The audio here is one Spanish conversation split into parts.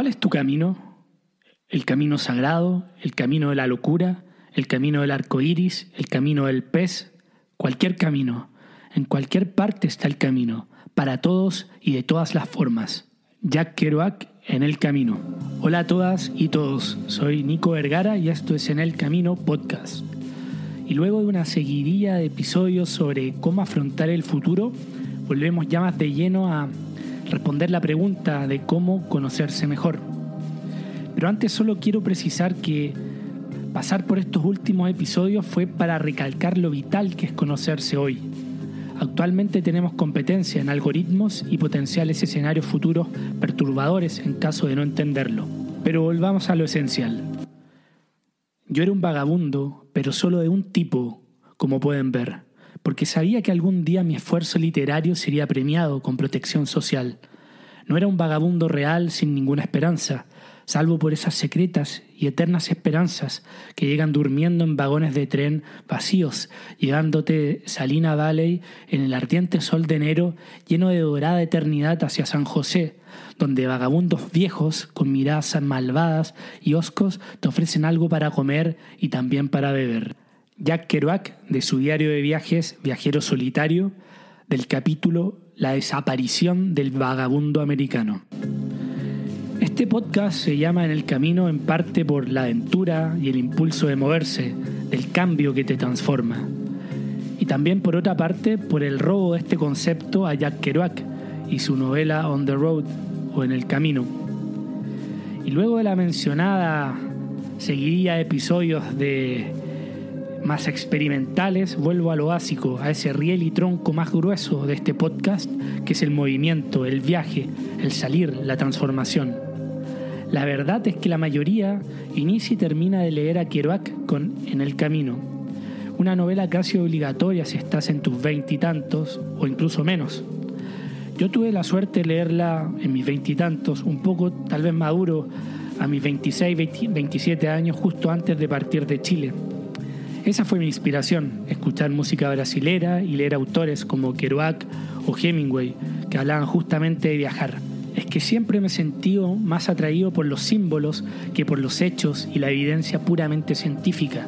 ¿Cuál es tu camino? ¿El camino sagrado? ¿El camino de la locura? ¿El camino del arco iris? ¿El camino del pez? Cualquier camino. En cualquier parte está el camino, para todos y de todas las formas. Jack Kerouac en El Camino. Hola a todas y todos, soy Nico Vergara y esto es En El Camino Podcast. Y luego de una seguidilla de episodios sobre cómo afrontar el futuro, volvemos ya más de lleno a responder la pregunta de cómo conocerse mejor. Pero antes solo quiero precisar que pasar por estos últimos episodios fue para recalcar lo vital que es conocerse hoy. Actualmente tenemos competencia en algoritmos y potenciales escenarios futuros perturbadores en caso de no entenderlo. Pero volvamos a lo esencial. Yo era un vagabundo, pero solo de un tipo, como pueden ver porque sabía que algún día mi esfuerzo literario sería premiado con protección social. No era un vagabundo real sin ninguna esperanza, salvo por esas secretas y eternas esperanzas que llegan durmiendo en vagones de tren vacíos, llevándote Salina Valley en el ardiente sol de enero lleno de dorada eternidad hacia San José, donde vagabundos viejos con miradas malvadas y oscos te ofrecen algo para comer y también para beber. Jack Kerouac, de su diario de viajes Viajero Solitario, del capítulo La desaparición del vagabundo americano. Este podcast se llama En el Camino en parte por la aventura y el impulso de moverse, del cambio que te transforma. Y también por otra parte por el robo de este concepto a Jack Kerouac y su novela On the Road o En el Camino. Y luego de la mencionada seguidilla de episodios de más experimentales, vuelvo a lo básico, a ese riel y tronco más grueso de este podcast, que es el movimiento, el viaje, el salir, la transformación. La verdad es que la mayoría inicia y termina de leer a Kerouac con En el Camino, una novela casi obligatoria si estás en tus veintitantos o incluso menos. Yo tuve la suerte de leerla en mis veintitantos, un poco tal vez maduro, a mis 26, 27 años, justo antes de partir de Chile esa fue mi inspiración, escuchar música brasilera y leer autores como Kerouac o Hemingway, que hablaban justamente de viajar. Es que siempre me he sentido más atraído por los símbolos que por los hechos y la evidencia puramente científica.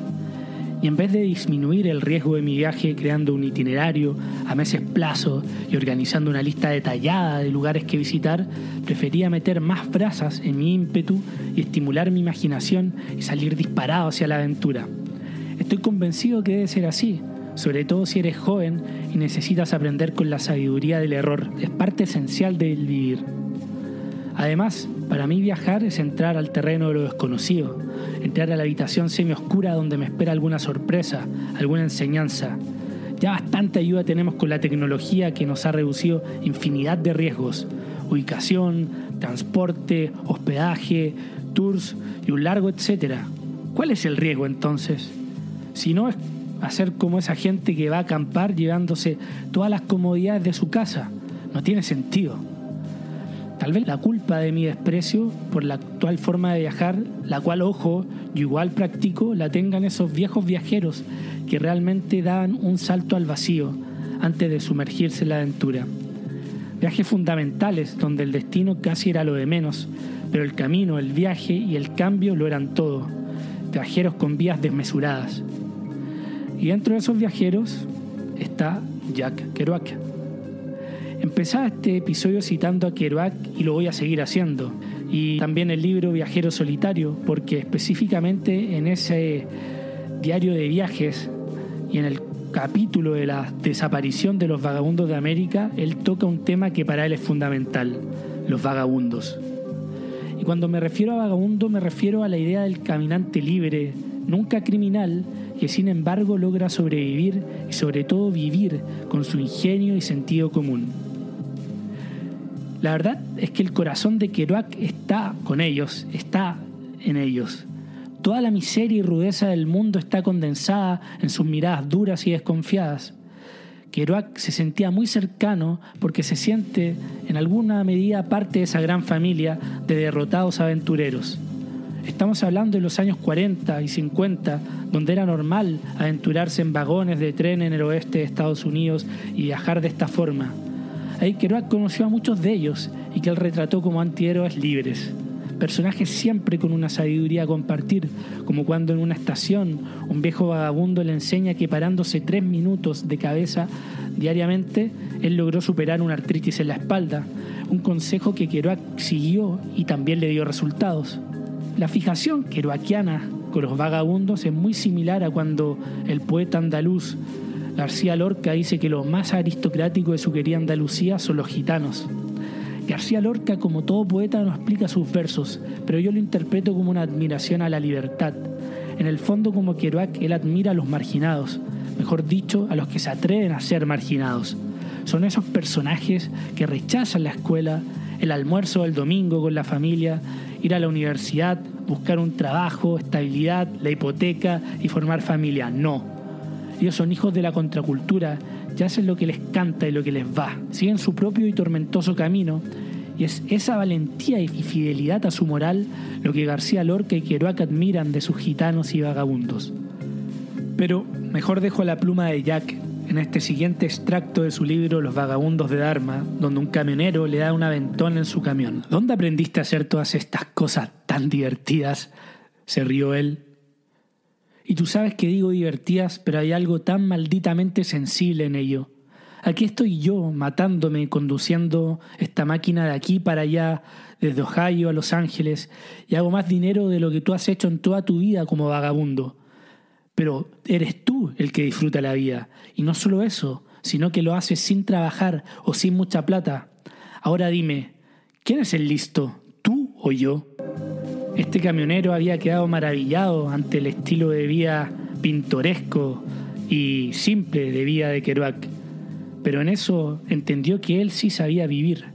Y en vez de disminuir el riesgo de mi viaje creando un itinerario a meses plazo y organizando una lista detallada de lugares que visitar, prefería meter más brasas en mi ímpetu y estimular mi imaginación y salir disparado hacia la aventura. Estoy convencido que debe ser así, sobre todo si eres joven y necesitas aprender con la sabiduría del error. Es parte esencial del vivir. Además, para mí viajar es entrar al terreno de lo desconocido, entrar a la habitación semioscura donde me espera alguna sorpresa, alguna enseñanza. Ya bastante ayuda tenemos con la tecnología que nos ha reducido infinidad de riesgos. Ubicación, transporte, hospedaje, tours y un largo etcétera. ¿Cuál es el riesgo entonces? Si no es hacer como esa gente que va a acampar llevándose todas las comodidades de su casa. No tiene sentido. Tal vez la culpa de mi desprecio por la actual forma de viajar, la cual, ojo, yo igual practico, la tengan esos viejos viajeros que realmente dan un salto al vacío antes de sumergirse en la aventura. Viajes fundamentales donde el destino casi era lo de menos, pero el camino, el viaje y el cambio lo eran todo. Viajeros con vías desmesuradas. Y dentro de esos viajeros está Jack Kerouac. Empezaba este episodio citando a Kerouac y lo voy a seguir haciendo. Y también el libro Viajero Solitario, porque específicamente en ese diario de viajes y en el capítulo de la desaparición de los vagabundos de América, él toca un tema que para él es fundamental, los vagabundos. Y cuando me refiero a vagabundo me refiero a la idea del caminante libre, nunca criminal, que sin embargo logra sobrevivir y sobre todo vivir con su ingenio y sentido común. La verdad es que el corazón de Kerouac está con ellos, está en ellos. Toda la miseria y rudeza del mundo está condensada en sus miradas duras y desconfiadas. Kerouac se sentía muy cercano porque se siente en alguna medida parte de esa gran familia de derrotados aventureros. Estamos hablando de los años 40 y 50, donde era normal aventurarse en vagones de tren en el oeste de Estados Unidos y viajar de esta forma. Ahí Kerouac conoció a muchos de ellos y que él retrató como antihéroes libres. personajes siempre con una sabiduría a compartir, como cuando en una estación un viejo vagabundo le enseña que parándose tres minutos de cabeza diariamente, él logró superar una artritis en la espalda, un consejo que Kerouac siguió y también le dio resultados. La fijación kerouaciana con los vagabundos es muy similar a cuando el poeta andaluz García Lorca dice que lo más aristocrático de su querida Andalucía son los gitanos. García Lorca, como todo poeta, no explica sus versos, pero yo lo interpreto como una admiración a la libertad. En el fondo, como Kerouac, él admira a los marginados, mejor dicho, a los que se atreven a ser marginados. Son esos personajes que rechazan la escuela, el almuerzo del domingo con la familia, ir a la universidad, buscar un trabajo, estabilidad, la hipoteca y formar familia. No. Ellos son hijos de la contracultura ya hacen lo que les canta y lo que les va, siguen su propio y tormentoso camino, y es esa valentía y fidelidad a su moral lo que García Lorca y Kerouac admiran de sus gitanos y vagabundos. Pero mejor dejo la pluma de Jack en este siguiente extracto de su libro Los vagabundos de Dharma, donde un camionero le da un aventón en su camión. ¿Dónde aprendiste a hacer todas estas cosas tan divertidas? se rió él y tú sabes que digo divertidas, pero hay algo tan malditamente sensible en ello. Aquí estoy yo matándome conduciendo esta máquina de aquí para allá, desde Ohio a Los Ángeles, y hago más dinero de lo que tú has hecho en toda tu vida como vagabundo. Pero eres tú el que disfruta la vida, y no solo eso, sino que lo haces sin trabajar o sin mucha plata. Ahora dime, ¿quién es el listo, tú o yo? Este camionero había quedado maravillado ante el estilo de vida pintoresco y simple de vida de Kerouac, pero en eso entendió que él sí sabía vivir.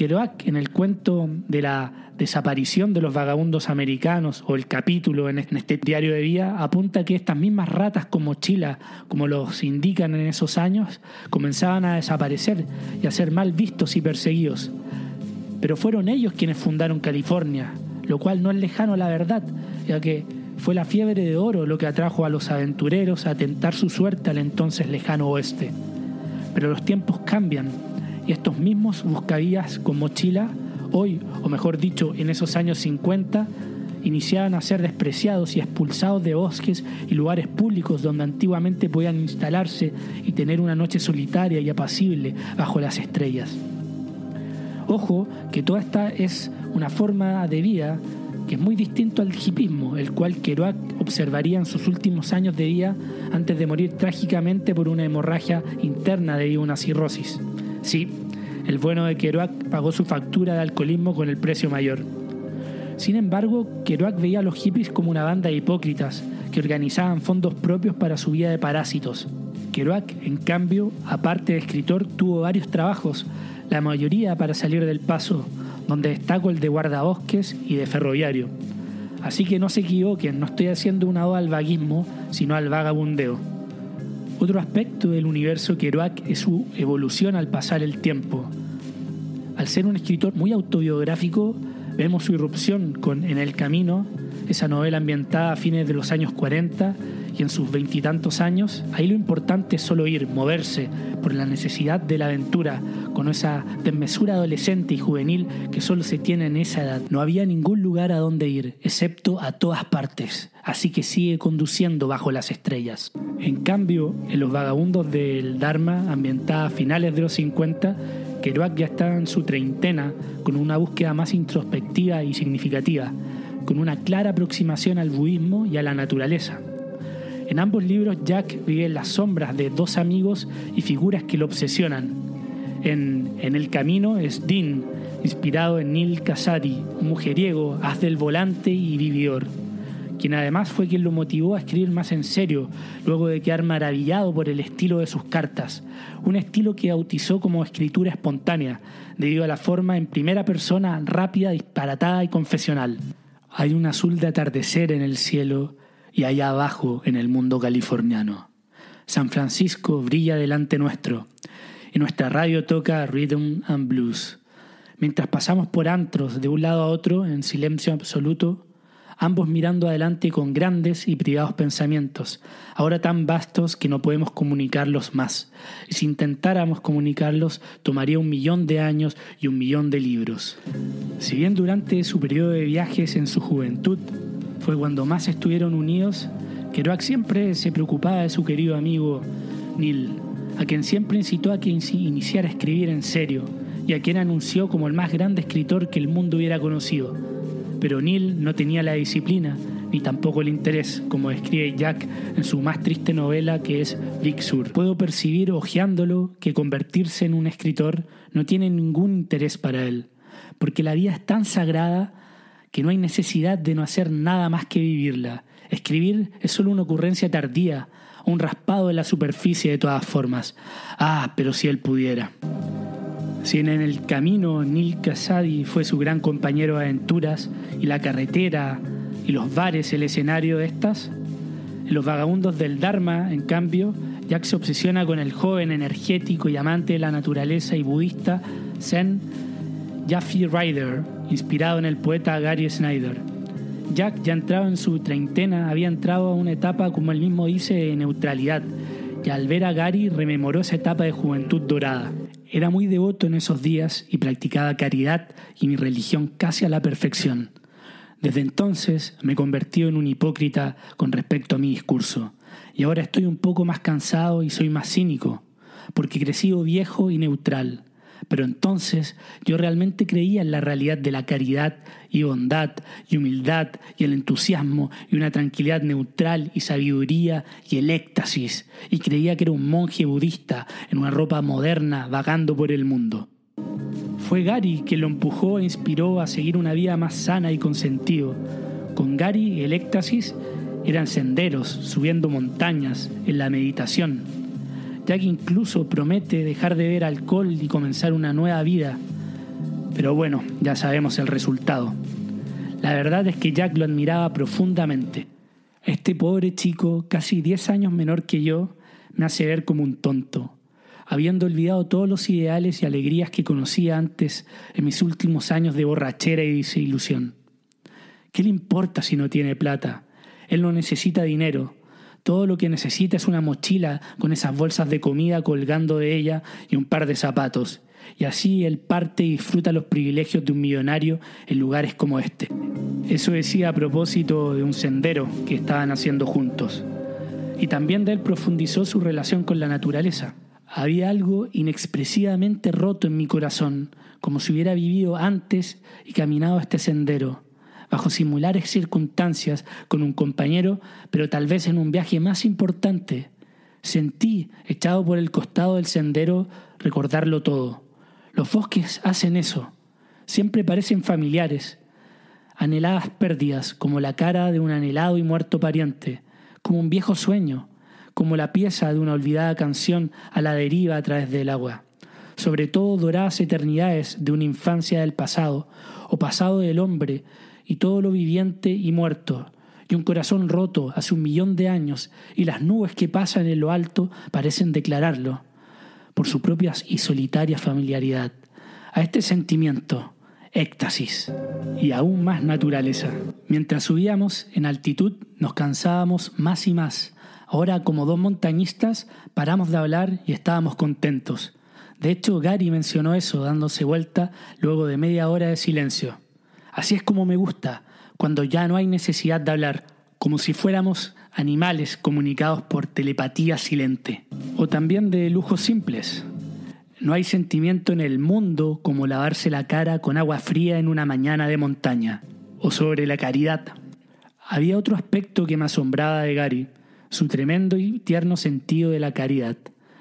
Kerouac, en el cuento de la desaparición de los vagabundos americanos o el capítulo en este diario de vida, apunta que estas mismas ratas con mochila, como los indican en esos años, comenzaban a desaparecer y a ser mal vistos y perseguidos. Pero fueron ellos quienes fundaron California, lo cual no es lejano a la verdad, ya que fue la fiebre de oro lo que atrajo a los aventureros a tentar su suerte al entonces lejano oeste. Pero los tiempos cambian y estos mismos buscavías con mochila, hoy, o mejor dicho, en esos años 50, iniciaban a ser despreciados y expulsados de bosques y lugares públicos donde antiguamente podían instalarse y tener una noche solitaria y apacible bajo las estrellas. Ojo que toda esta es una forma de vida que es muy distinto al hipismo, el cual Kerouac observaría en sus últimos años de vida antes de morir trágicamente por una hemorragia interna debido a una cirrosis. Sí, el bueno de Kerouac pagó su factura de alcoholismo con el precio mayor. Sin embargo, Kerouac veía a los hippies como una banda de hipócritas que organizaban fondos propios para su vida de parásitos. Kerouac, en cambio, aparte de escritor, tuvo varios trabajos, la mayoría para salir del paso, donde destaco el de guardabosques y de ferroviario. Así que no se equivoquen, no estoy haciendo una oda al vaguismo, sino al vagabundeo. Otro aspecto del universo Kerouac es su evolución al pasar el tiempo. Al ser un escritor muy autobiográfico, vemos su irrupción con En el Camino, esa novela ambientada a fines de los años 40 y en sus veintitantos años, ahí lo importante es solo ir, moverse, por la necesidad de la aventura, con esa desmesura adolescente y juvenil que solo se tiene en esa edad. No había ningún lugar a donde ir, excepto a todas partes, así que sigue conduciendo bajo las estrellas. En cambio, en Los Vagabundos del Dharma, ambientada a finales de los 50, Kerouac ya estaba en su treintena, con una búsqueda más introspectiva y significativa, con una clara aproximación al budismo y a la naturaleza. En ambos libros Jack vive en las sombras de dos amigos y figuras que lo obsesionan. En, El Camino es Dean, inspirado en Neil un mujeriego, haz del volante y vividor, quien además fue quien lo motivó a escribir más en serio, luego de quedar maravillado por el estilo de sus cartas, un estilo que bautizó como escritura espontánea, debido a la forma en primera persona rápida, disparatada y confesional. Hay un azul de atardecer en el cielo y allá abajo en el mundo californiano. San Francisco brilla delante nuestro y nuestra radio toca rhythm and blues. Mientras pasamos por antros de un lado a otro en silencio absoluto, ambos mirando adelante con grandes y privados pensamientos, ahora tan vastos que no podemos comunicarlos más. Y si intentáramos comunicarlos, tomaría un millón de años y un millón de libros. Si bien durante su periodo de viajes en su juventud cuando más estuvieron unidos, Kerouac siempre se preocupaba de su querido amigo Neil, a quien siempre incitó a que iniciara a escribir en serio y a quien anunció como el más grande escritor que el mundo hubiera conocido pero Neil no tenía la disciplina ni tampoco el interés, como describe Jack en su más triste novela que es Big Sur. Puedo percibir, hojeándolo, que convertirse en un escritor no tiene ningún interés para él, porque la vida es tan sagrada que no hay necesidad de no hacer nada más que vivirla. Escribir es solo una ocurrencia tardía, un raspado en la superficie de todas formas. Ah, pero si él pudiera. Si en el camino Neil Casadi fue su gran compañero de aventuras y la carretera y los bares el escenario de estas, en los vagabundos del Dharma, en cambio, Jack se obsesiona con el joven energético y amante de la naturaleza y budista Zen Jaffe Rider, inspirado en el poeta Gary Snyder. Jack, ya entrado en su treintena, había entrado a una etapa, como él mismo dice, de neutralidad, y al ver a Gary rememoró esa etapa de juventud dorada. Era muy devoto en esos días y practicaba caridad y mi religión casi a la perfección. Desde entonces me convertí en un hipócrita con respecto a mi discurso, y ahora estoy un poco más cansado y soy más cínico, porque he crecido viejo y neutral. Pero entonces yo realmente creía en la realidad de la caridad y bondad y humildad y el entusiasmo y una tranquilidad neutral y sabiduría y el éxtasis y creía que era un monje budista en una ropa moderna vagando por el mundo. Fue Gary quien lo empujó e inspiró a seguir una vida más sana y con sentido. Con Gary el éxtasis eran senderos, subiendo montañas, en la meditación, Jack incluso promete dejar de beber alcohol y comenzar una nueva vida. Pero bueno, ya sabemos el resultado. La verdad es que Jack lo admiraba profundamente. Este pobre chico, casi 10 años menor que yo, me hace ver como un tonto, habiendo olvidado todos los ideales y alegrías que conocía antes en mis últimos años de borrachera y desilusión. ¿Qué le importa si no tiene plata? Él no necesita dinero, todo lo que necesita es una mochila con esas bolsas de comida colgando de ella y un par de zapatos. Y así él parte y disfruta los privilegios de un millonario en lugares como este. Eso decía a propósito de un sendero que estaban haciendo juntos. Y también de él profundizó su relación con la naturaleza. Había algo inexpresivamente roto en mi corazón, como si hubiera vivido antes y caminado este sendero bajo similares circunstancias con un compañero, pero tal vez en un viaje más importante. Sentí, echado por el costado del sendero, recordarlo todo. Los bosques hacen eso. Siempre parecen familiares. Anheladas pérdidas, como la cara de un anhelado y muerto pariente, como un viejo sueño, como la pieza de una olvidada canción a la deriva a través del agua. Sobre todo doradas eternidades de una infancia del pasado, o pasado del hombre, y todo lo viviente y muerto, y un corazón roto hace un millón de años, y las nubes que pasan en lo alto parecen declararlo, por su propia y solitaria familiaridad, a este sentimiento, éxtasis y aún más naturaleza. Mientras subíamos en altitud nos cansábamos más y más. Ahora como dos montañistas paramos de hablar y estábamos contentos. De hecho, Gary mencionó eso dándose vuelta luego de media hora de silencio. Así es como me gusta, cuando ya no hay necesidad de hablar, como si fuéramos animales comunicados por telepatía silente. O también de lujos simples. No hay sentimiento en el mundo como lavarse la cara con agua fría en una mañana de montaña. O sobre la caridad. Había otro aspecto que me asombraba de Gary, su tremendo y tierno sentido de la caridad.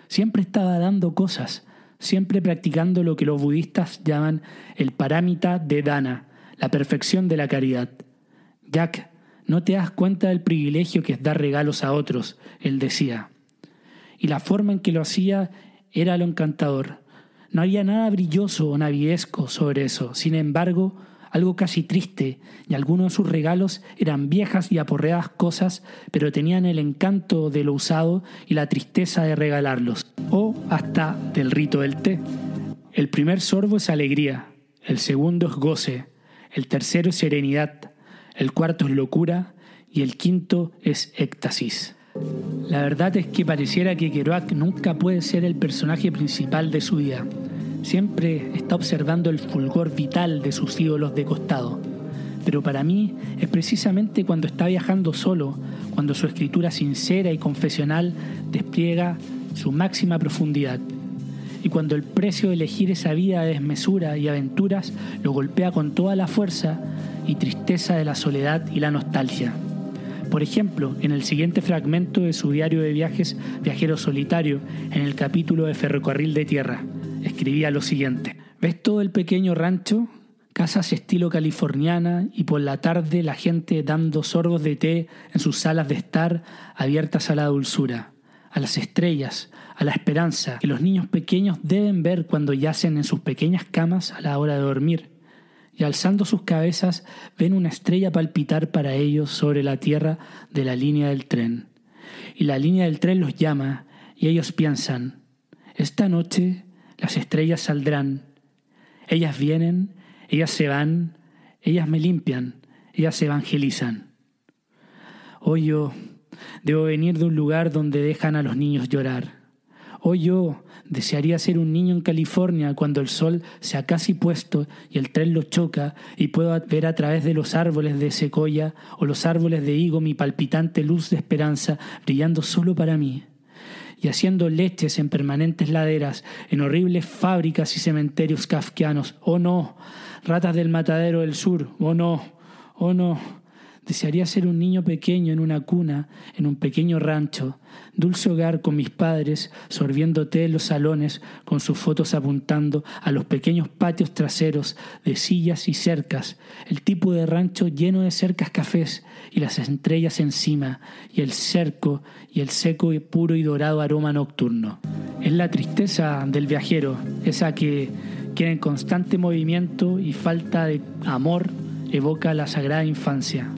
Siempre estaba dando cosas, siempre practicando lo que los budistas llaman el parámita de Dana, la perfección de la caridad. Jack, no te das cuenta del privilegio que es dar regalos a otros, él decía. Y la forma en que lo hacía era lo encantador. No había nada brilloso o naviesco sobre eso. Sin embargo, algo casi triste, y algunos de sus regalos eran viejas y aporreadas cosas, pero tenían el encanto de lo usado y la tristeza de regalarlos, o hasta del rito del té. El primer sorbo es alegría, el segundo es goce, el tercero es serenidad, el cuarto es locura y el quinto es éxtasis. La verdad es que pareciera que Kerouac nunca puede ser el personaje principal de su vida. Siempre está observando el fulgor vital de sus ídolos de costado. Pero para mí es precisamente cuando está viajando solo, cuando su escritura sincera y confesional despliega su máxima profundidad. Cuando el precio de elegir esa vida de desmesura y aventuras lo golpea con toda la fuerza y tristeza de la soledad y la nostalgia. Por ejemplo, en el siguiente fragmento de su diario de viajes Viajero Solitario, en el capítulo de Ferrocarril de Tierra, escribía lo siguiente. ¿Ves todo el pequeño rancho? Casas estilo californiana y por la tarde la gente dando sorbos de té en sus salas de estar abiertas a la dulzura, a las estrellas, a la esperanza que los niños pequeños deben ver cuando yacen en sus pequeñas camas a la hora de dormir y alzando sus cabezas ven una estrella palpitar para ellos sobre la tierra de la línea del tren. Y la línea del tren los llama y ellos piensan, esta noche las estrellas saldrán, ellas vienen, ellas se van, ellas me limpian, ellas se evangelizan. Hoy yo debo venir de un lugar donde dejan a los niños llorar. Hoy yo Desearía ser un niño en California cuando el sol se ha casi puesto y el tren lo choca y puedo ver a través de los árboles de secoya o los árboles de higo mi palpitante luz de esperanza brillando solo para mí. Y haciendo leches en permanentes laderas, en horribles fábricas y cementerios kafkianos. Oh no, ratas del matadero del sur. Oh no, oh no. Desearía ser un niño pequeño en una cuna, en un pequeño rancho, dulce hogar con mis padres, sorbiendo té en los salones, con sus fotos apuntando a los pequeños patios traseros de sillas y cercas, el tipo de rancho lleno de cercas cafés y las estrellas encima, y el cerco y el seco y puro y dorado aroma nocturno. Es la tristeza del viajero, esa que, que en constante movimiento y falta de amor evoca la sagrada infancia.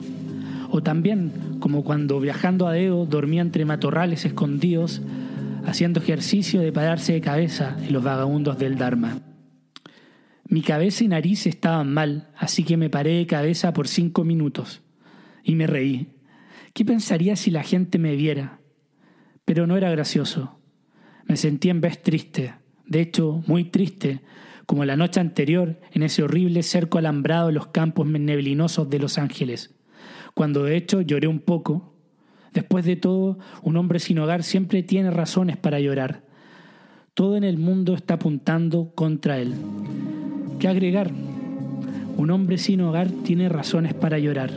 O también como cuando viajando a Deo dormía entre matorrales escondidos, haciendo ejercicio de pararse de cabeza en los vagabundos del Dharma. Mi cabeza y nariz estaban mal, así que me paré de cabeza por cinco minutos y me reí. ¿Qué pensaría si la gente me viera? Pero no era gracioso. Me sentí en vez triste, de hecho muy triste, como la noche anterior en ese horrible cerco alambrado en los campos neblinosos de Los Ángeles cuando de hecho lloré un poco. Después de todo, un hombre sin hogar siempre tiene razones para llorar. Todo en el mundo está apuntando contra él. ¿Qué agregar? Un hombre sin hogar tiene razones para llorar.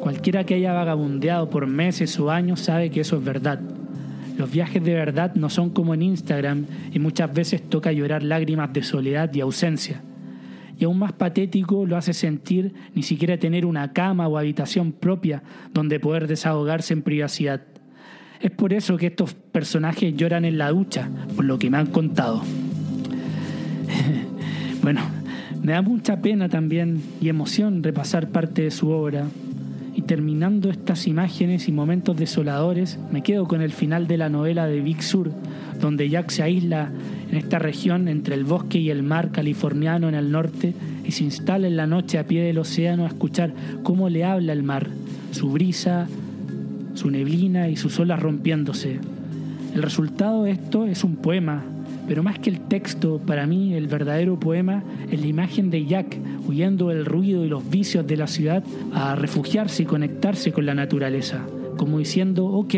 Cualquiera que haya vagabundeado por meses o años sabe que eso es verdad. Los viajes de verdad no son como en Instagram y muchas veces toca llorar lágrimas de soledad y ausencia y aún más patético lo hace sentir ni siquiera tener una cama o habitación propia donde poder desahogarse en privacidad. Es por eso que estos personajes lloran en la ducha, por lo que me han contado. bueno, me da mucha pena también y emoción repasar parte de su obra. Y terminando estas imágenes y momentos desoladores, me quedo con el final de la novela de Big Sur, donde Jack se aísla en esta región entre el bosque y el mar californiano en el norte y se instala en la noche a pie del océano a escuchar cómo le habla el mar, su brisa, su neblina y sus olas rompiéndose. El resultado de esto es un poema, pero más que el texto, para mí el verdadero poema es la imagen de Jack huyendo del ruido y los vicios de la ciudad a refugiarse y conectarse con la naturaleza, como diciendo, ok,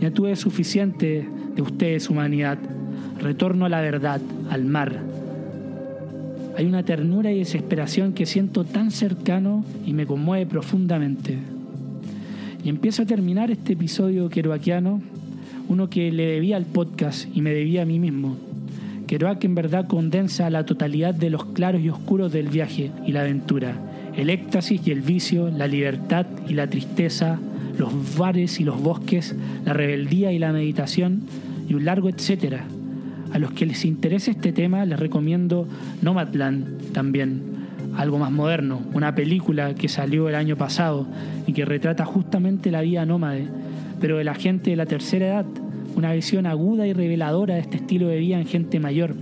ya tuve suficiente de ustedes, humanidad, retorno a la verdad, al mar. Hay una ternura y desesperación que siento tan cercano y me conmueve profundamente. Y empiezo a terminar este episodio queroaquiano, uno que le debía al podcast y me debía a mí mismo. Kerouac en verdad condensa la totalidad de los claros y oscuros del viaje y la aventura, el éxtasis y el vicio, la libertad y la tristeza, los bares y los bosques, la rebeldía y la meditación y un largo etcétera. A los que les interese este tema les recomiendo Nomadland también, algo más moderno, una película que salió el año pasado y que retrata justamente la vida nómade, pero de la gente de la tercera edad, una visión aguda y reveladora de este estilo de vida en gente mayor,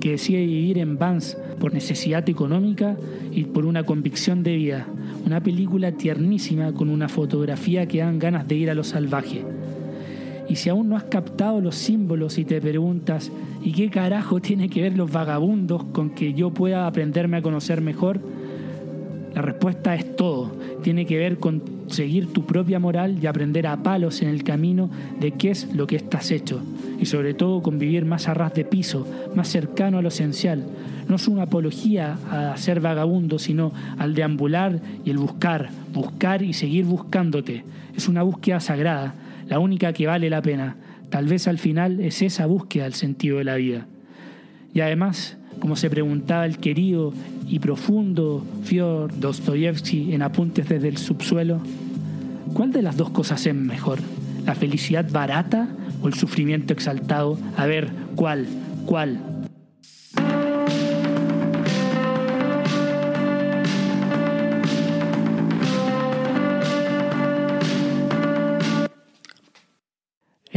que decide vivir en vans por necesidad económica y por una convicción de vida. Una película tiernísima con una fotografía que dan ganas de ir a lo salvaje. Y si aún no has captado los símbolos y te preguntas, ¿y qué carajo tiene que ver los vagabundos con que yo pueda aprenderme a conocer mejor? La respuesta es todo. Tiene que ver con seguir tu propia moral y aprender a palos en el camino de qué es lo que estás hecho. Y sobre todo con vivir más a ras de piso, más cercano a lo esencial. No es una apología a ser vagabundo, sino al deambular y el buscar, buscar y seguir buscándote. Es una búsqueda sagrada la única que vale la pena. Tal vez al final es esa búsqueda del sentido de la vida. Y además, como se preguntaba el querido y profundo Fyodor Dostoyevsky en Apuntes desde el subsuelo, ¿cuál de las dos cosas es mejor? ¿La felicidad barata o el sufrimiento exaltado? A ver, ¿cuál? ¿Cuál?